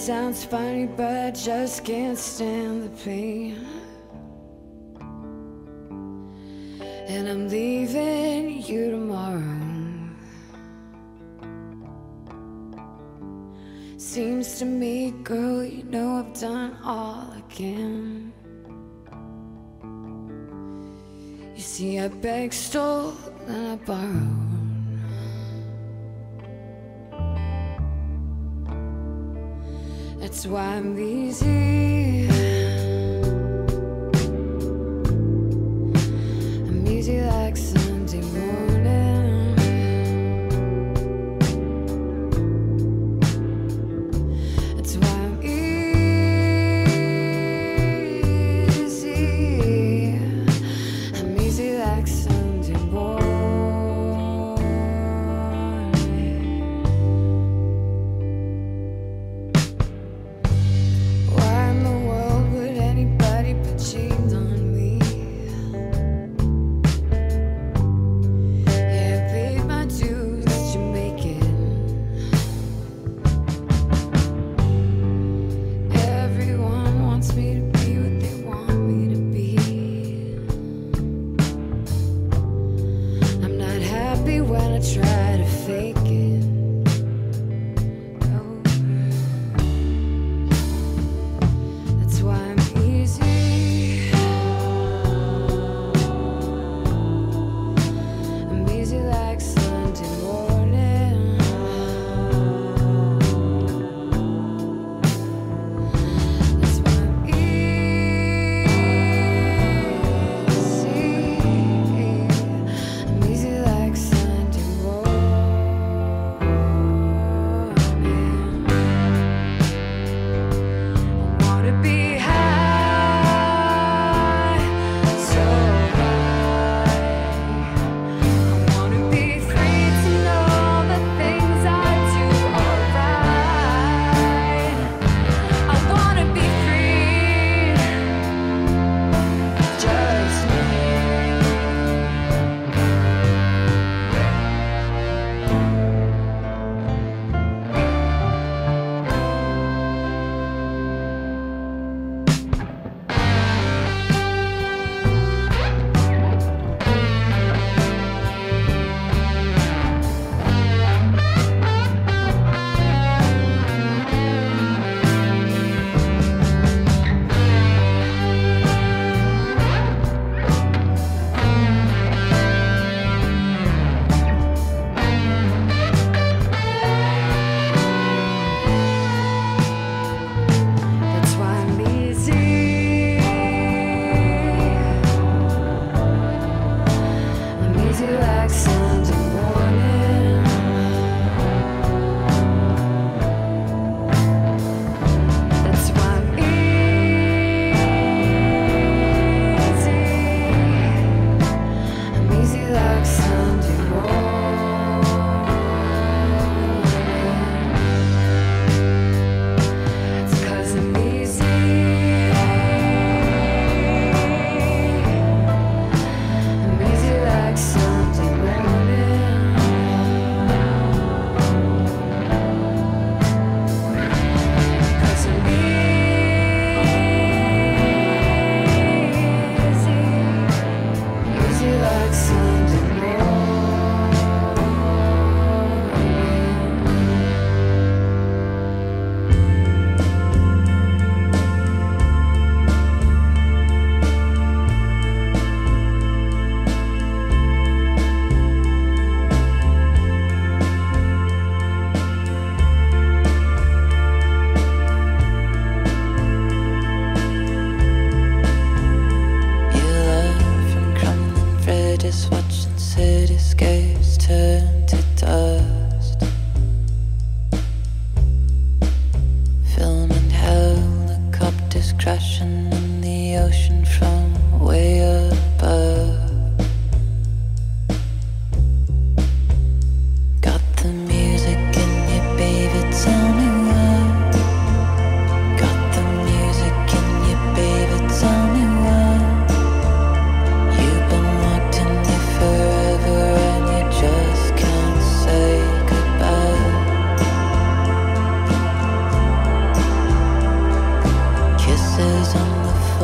sounds funny, but I just can't stand the pain. And I'm leaving you tomorrow. Seems to me, girl, you know I've done all I can. You see, I begged, stole, and I borrowed. That's why I'm easy.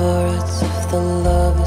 chords of the lovers.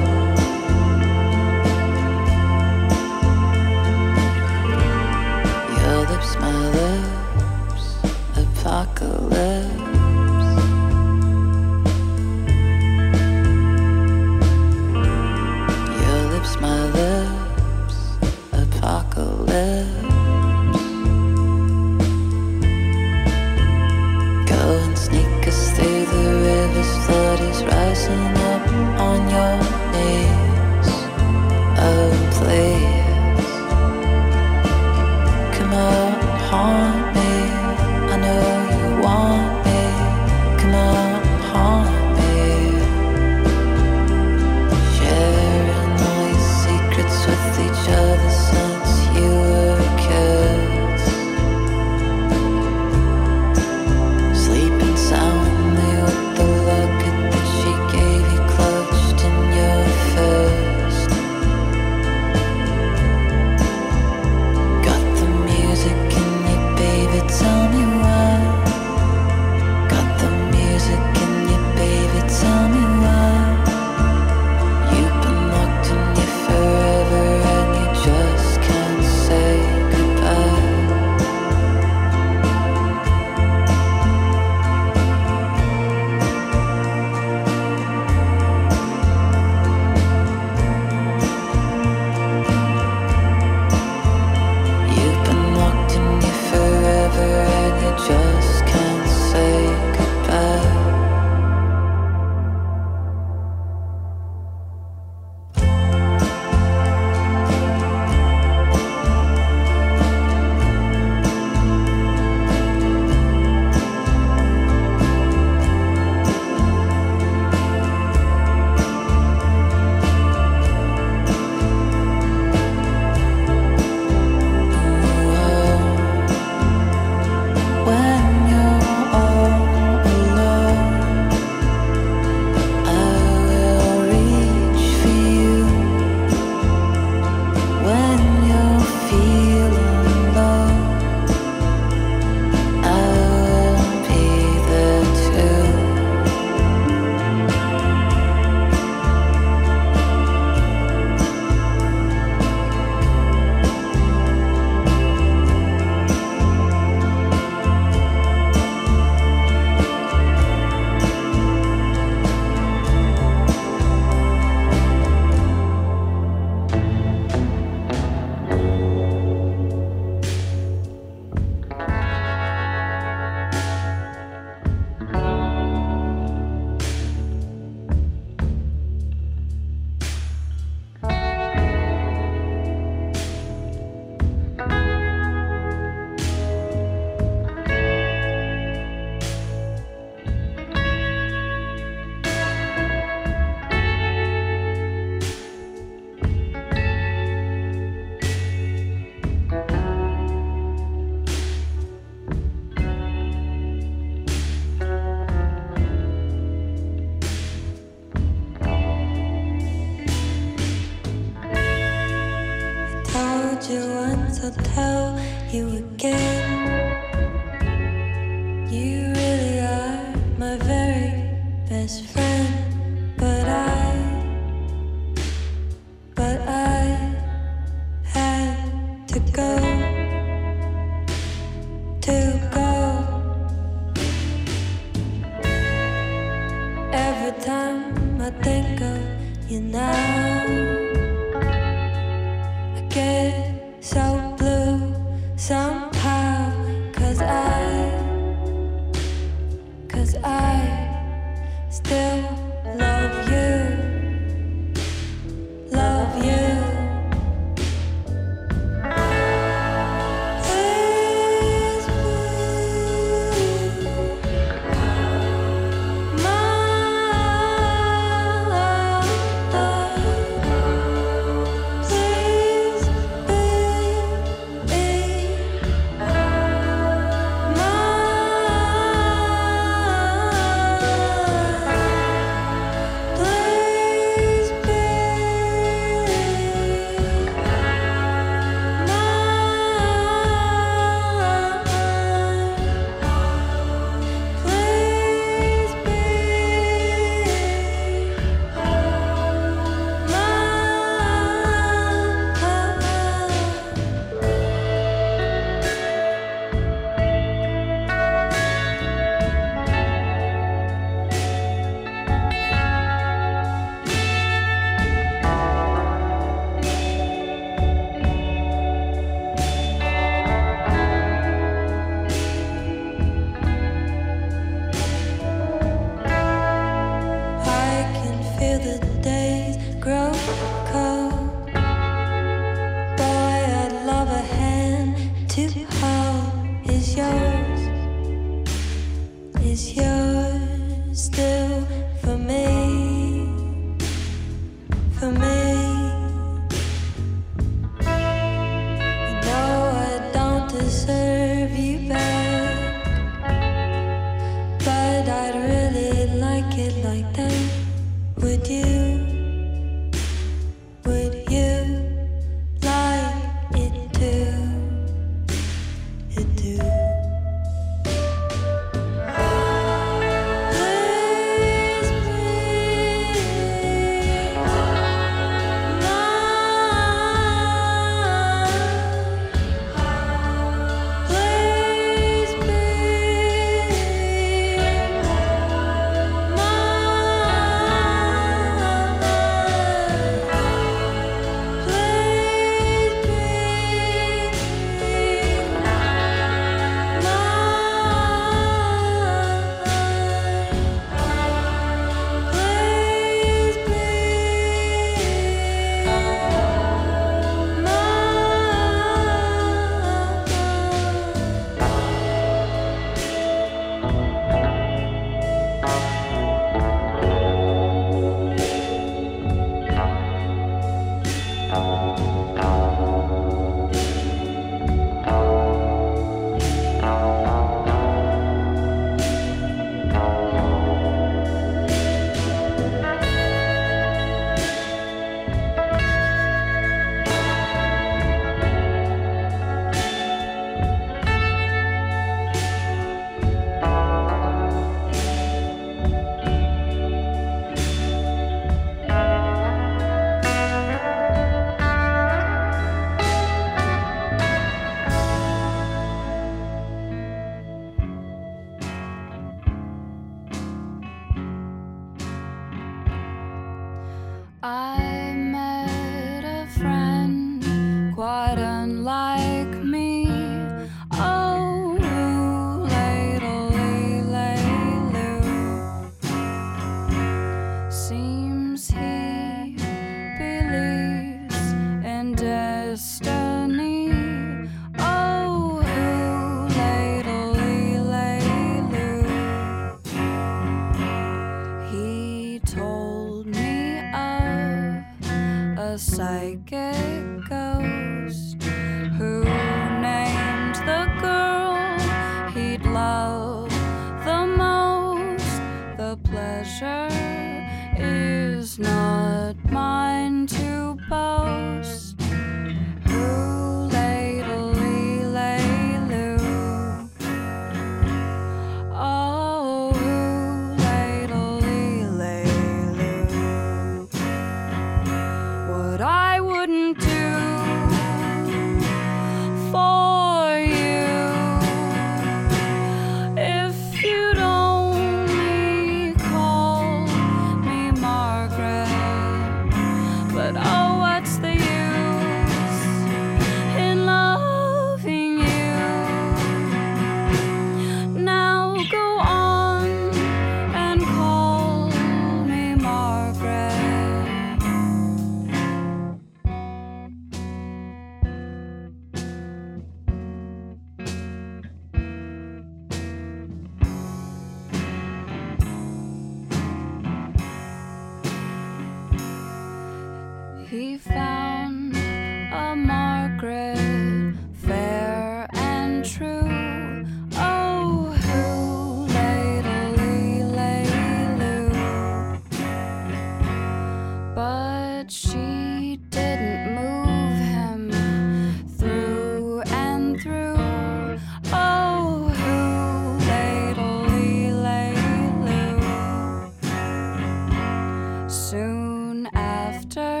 Soon after,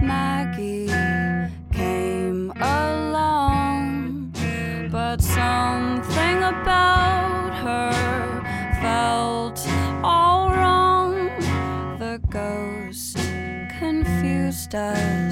Maggie came along, but something about her felt all wrong. The ghost confused us.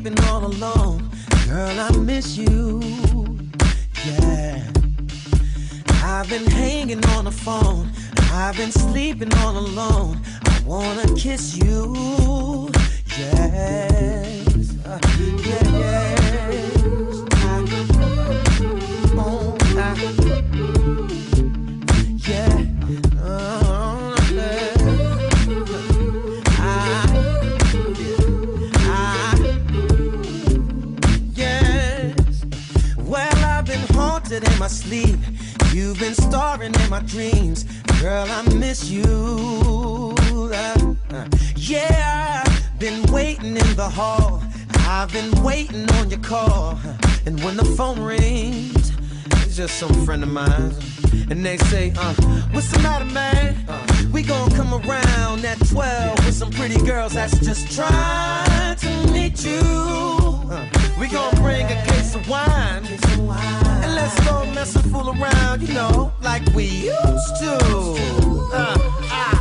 sleeping all alone. Girl, I miss you. Yeah. I've been hanging on the phone. I've been sleeping all alone. I wanna kiss you. Yes. Yeah. Girl, I miss you. Uh, uh, yeah, been waiting in the hall. I've been waiting on your call. Uh, and when the phone rings, it's just some friend of mine. And they say, uh, what's the matter, man? Uh, we gon' come around at 12 with some pretty girls that's just trying to meet you. Uh, we gon' bring a case of wine and let's go messing fool around, you know, like we used to. Uh, I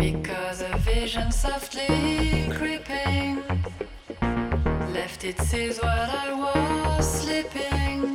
There's a halo I was street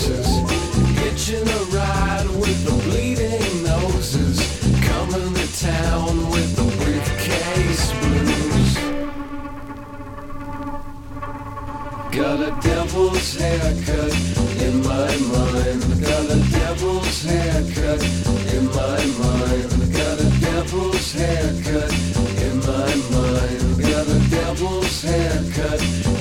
buses. Hitching a ride with the bleeding noses. Coming to town with the briefcase blues. Got a devil's haircut in my mind. Got a devil's haircut in my mind. Got a devil's haircut in my mind. Got a devil's haircut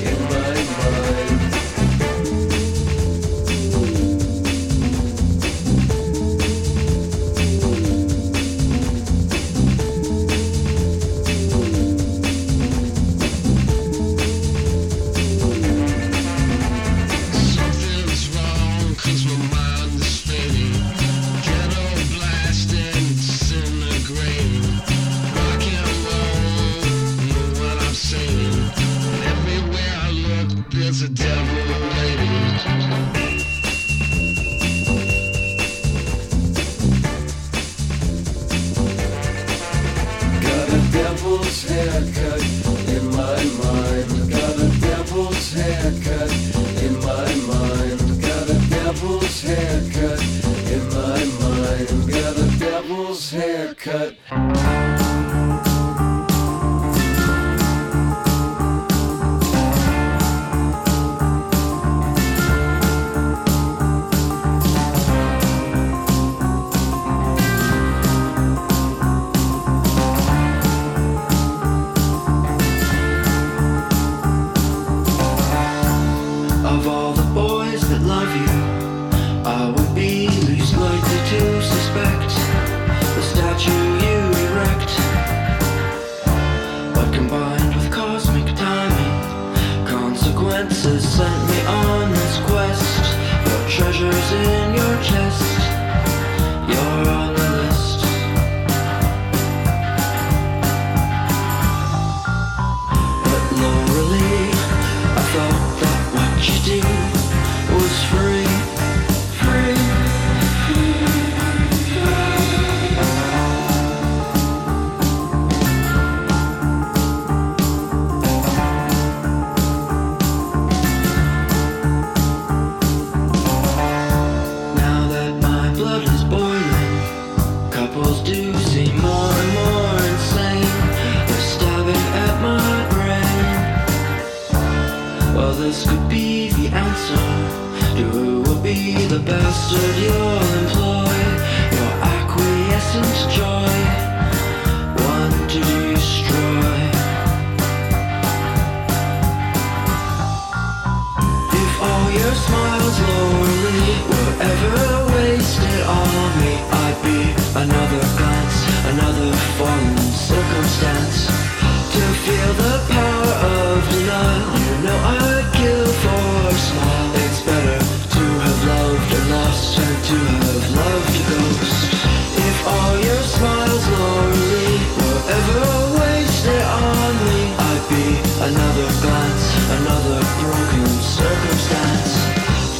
haircut. This could be the answer to who will be the bastard you'll employ. Your acquiescent joy, one to destroy. If all your smiles lonely were ever wasted on me, I'd be another glance, another fallen circumstance. Feel the power of you know I'd kill for a smile. It's better to have loved a lost than to have loved a ghost. If all your smiles lonely were ever wasted on me, I'd be another glance, another broken circumstance.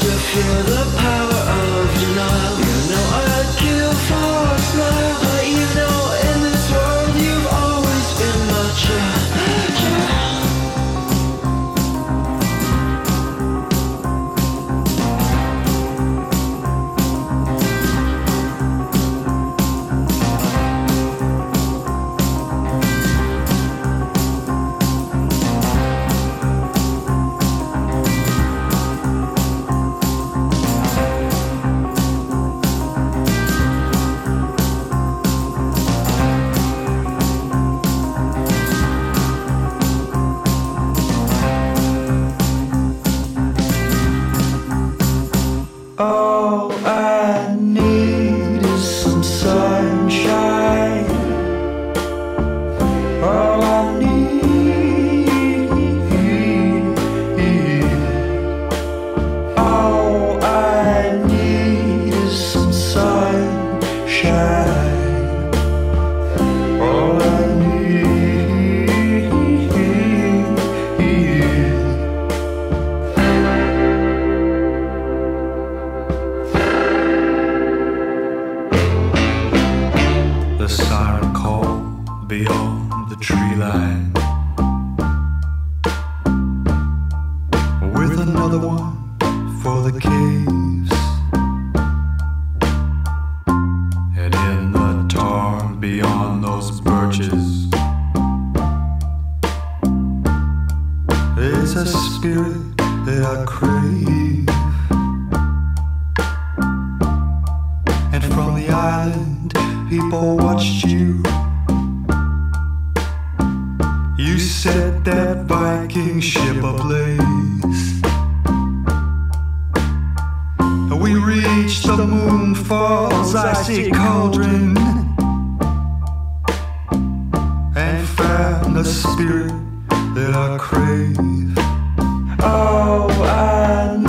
To feel the power people watched you. You set that Viking ship ablaze. We reached the moon falls, icy cauldron, and found the spirit that I crave. Oh, I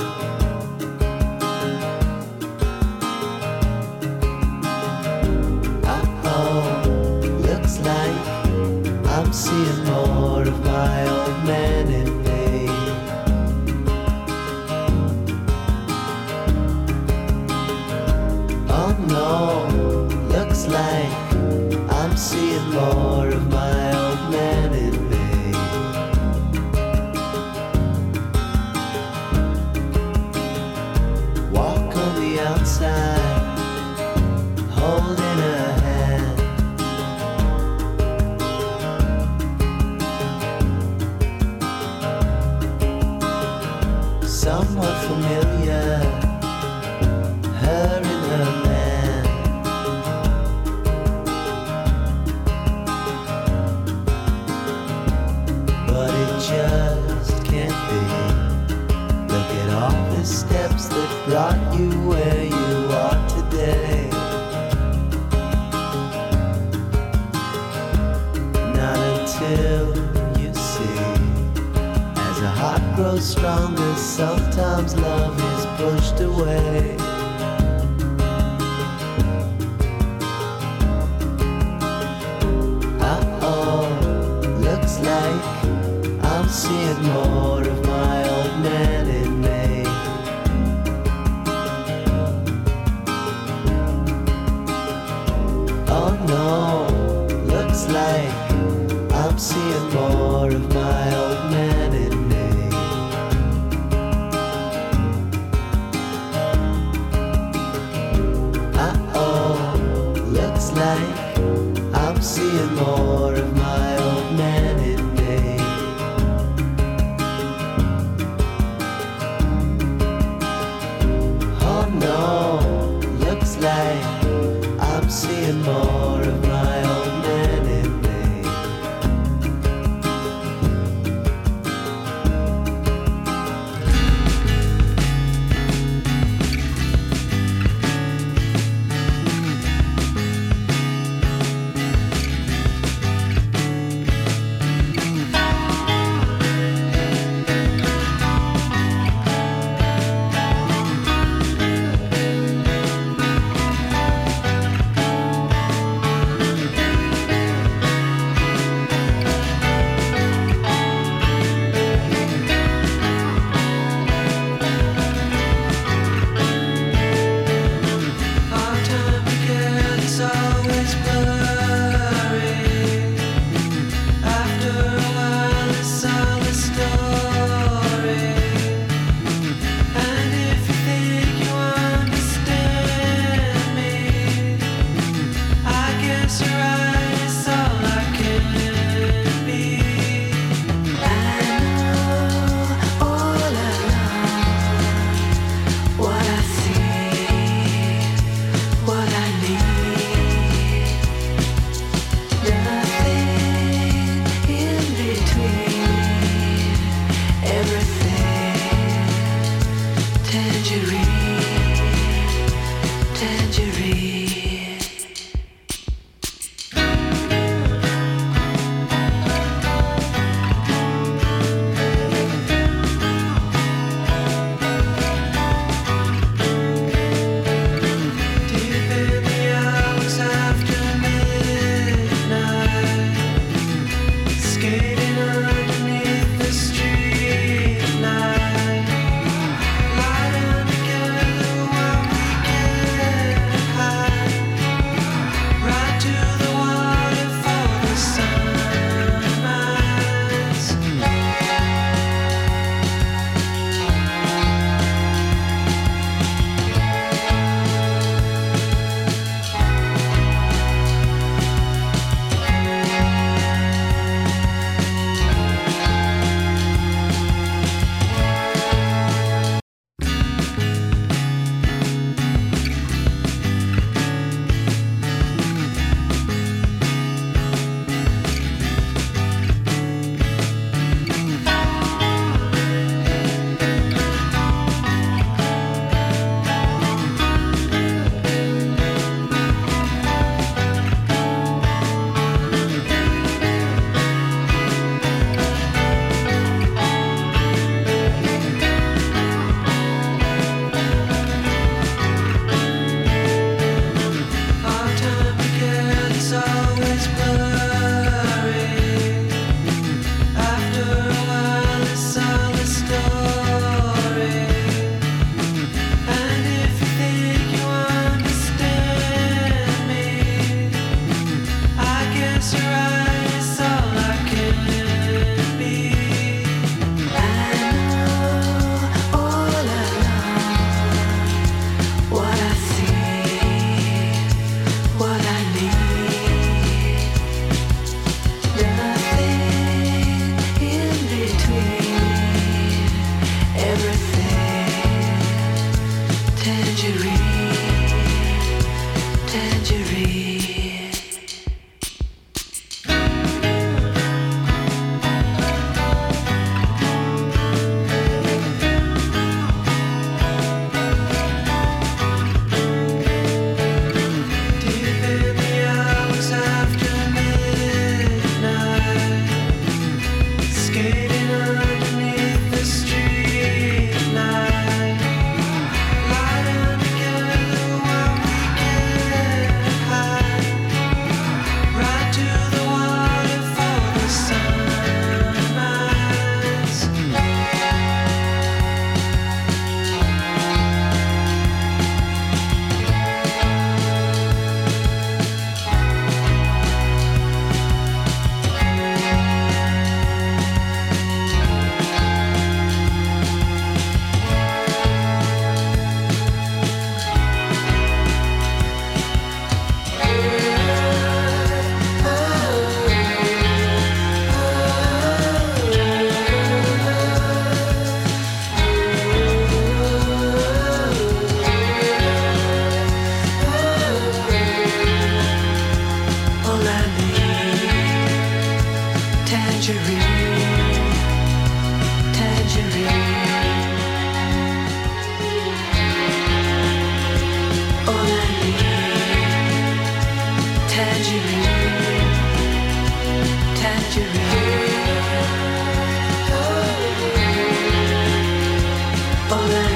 Sometimes love is pushed away. All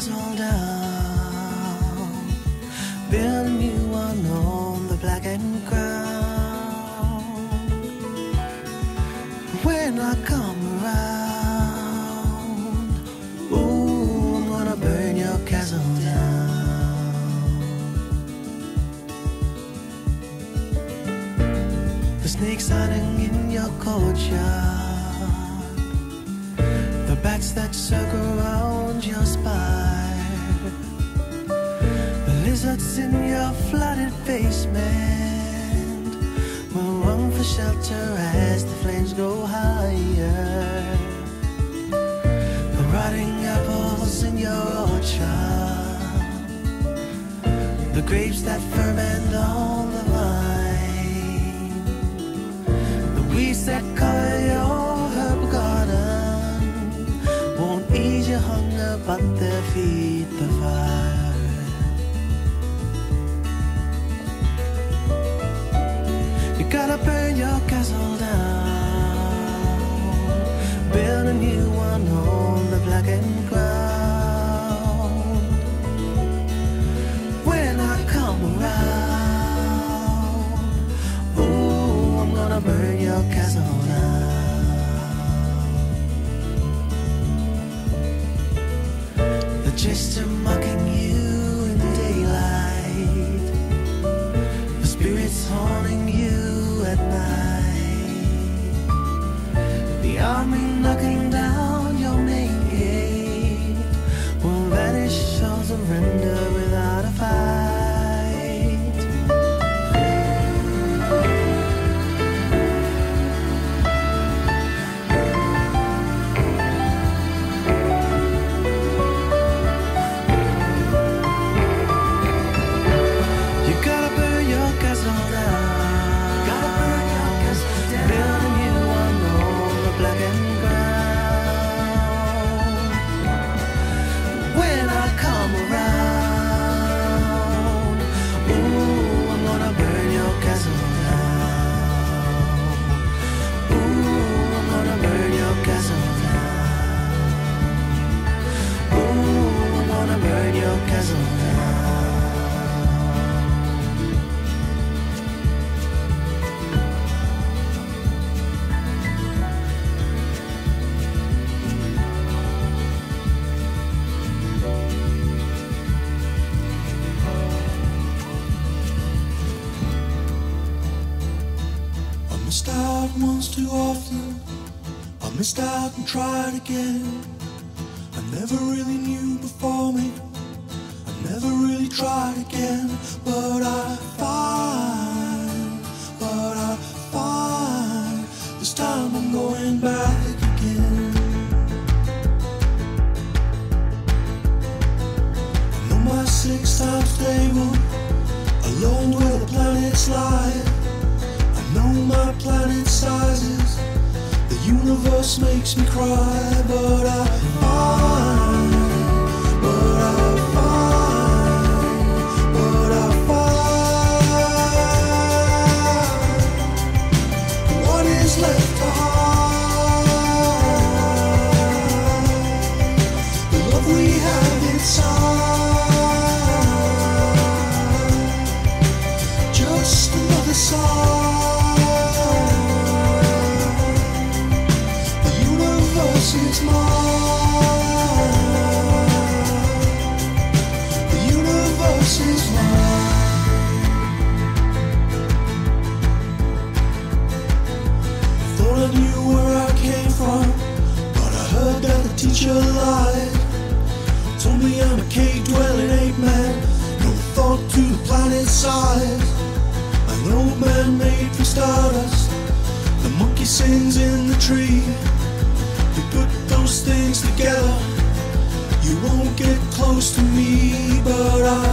burn your tree. You put those things together. You won't get close to me, but I.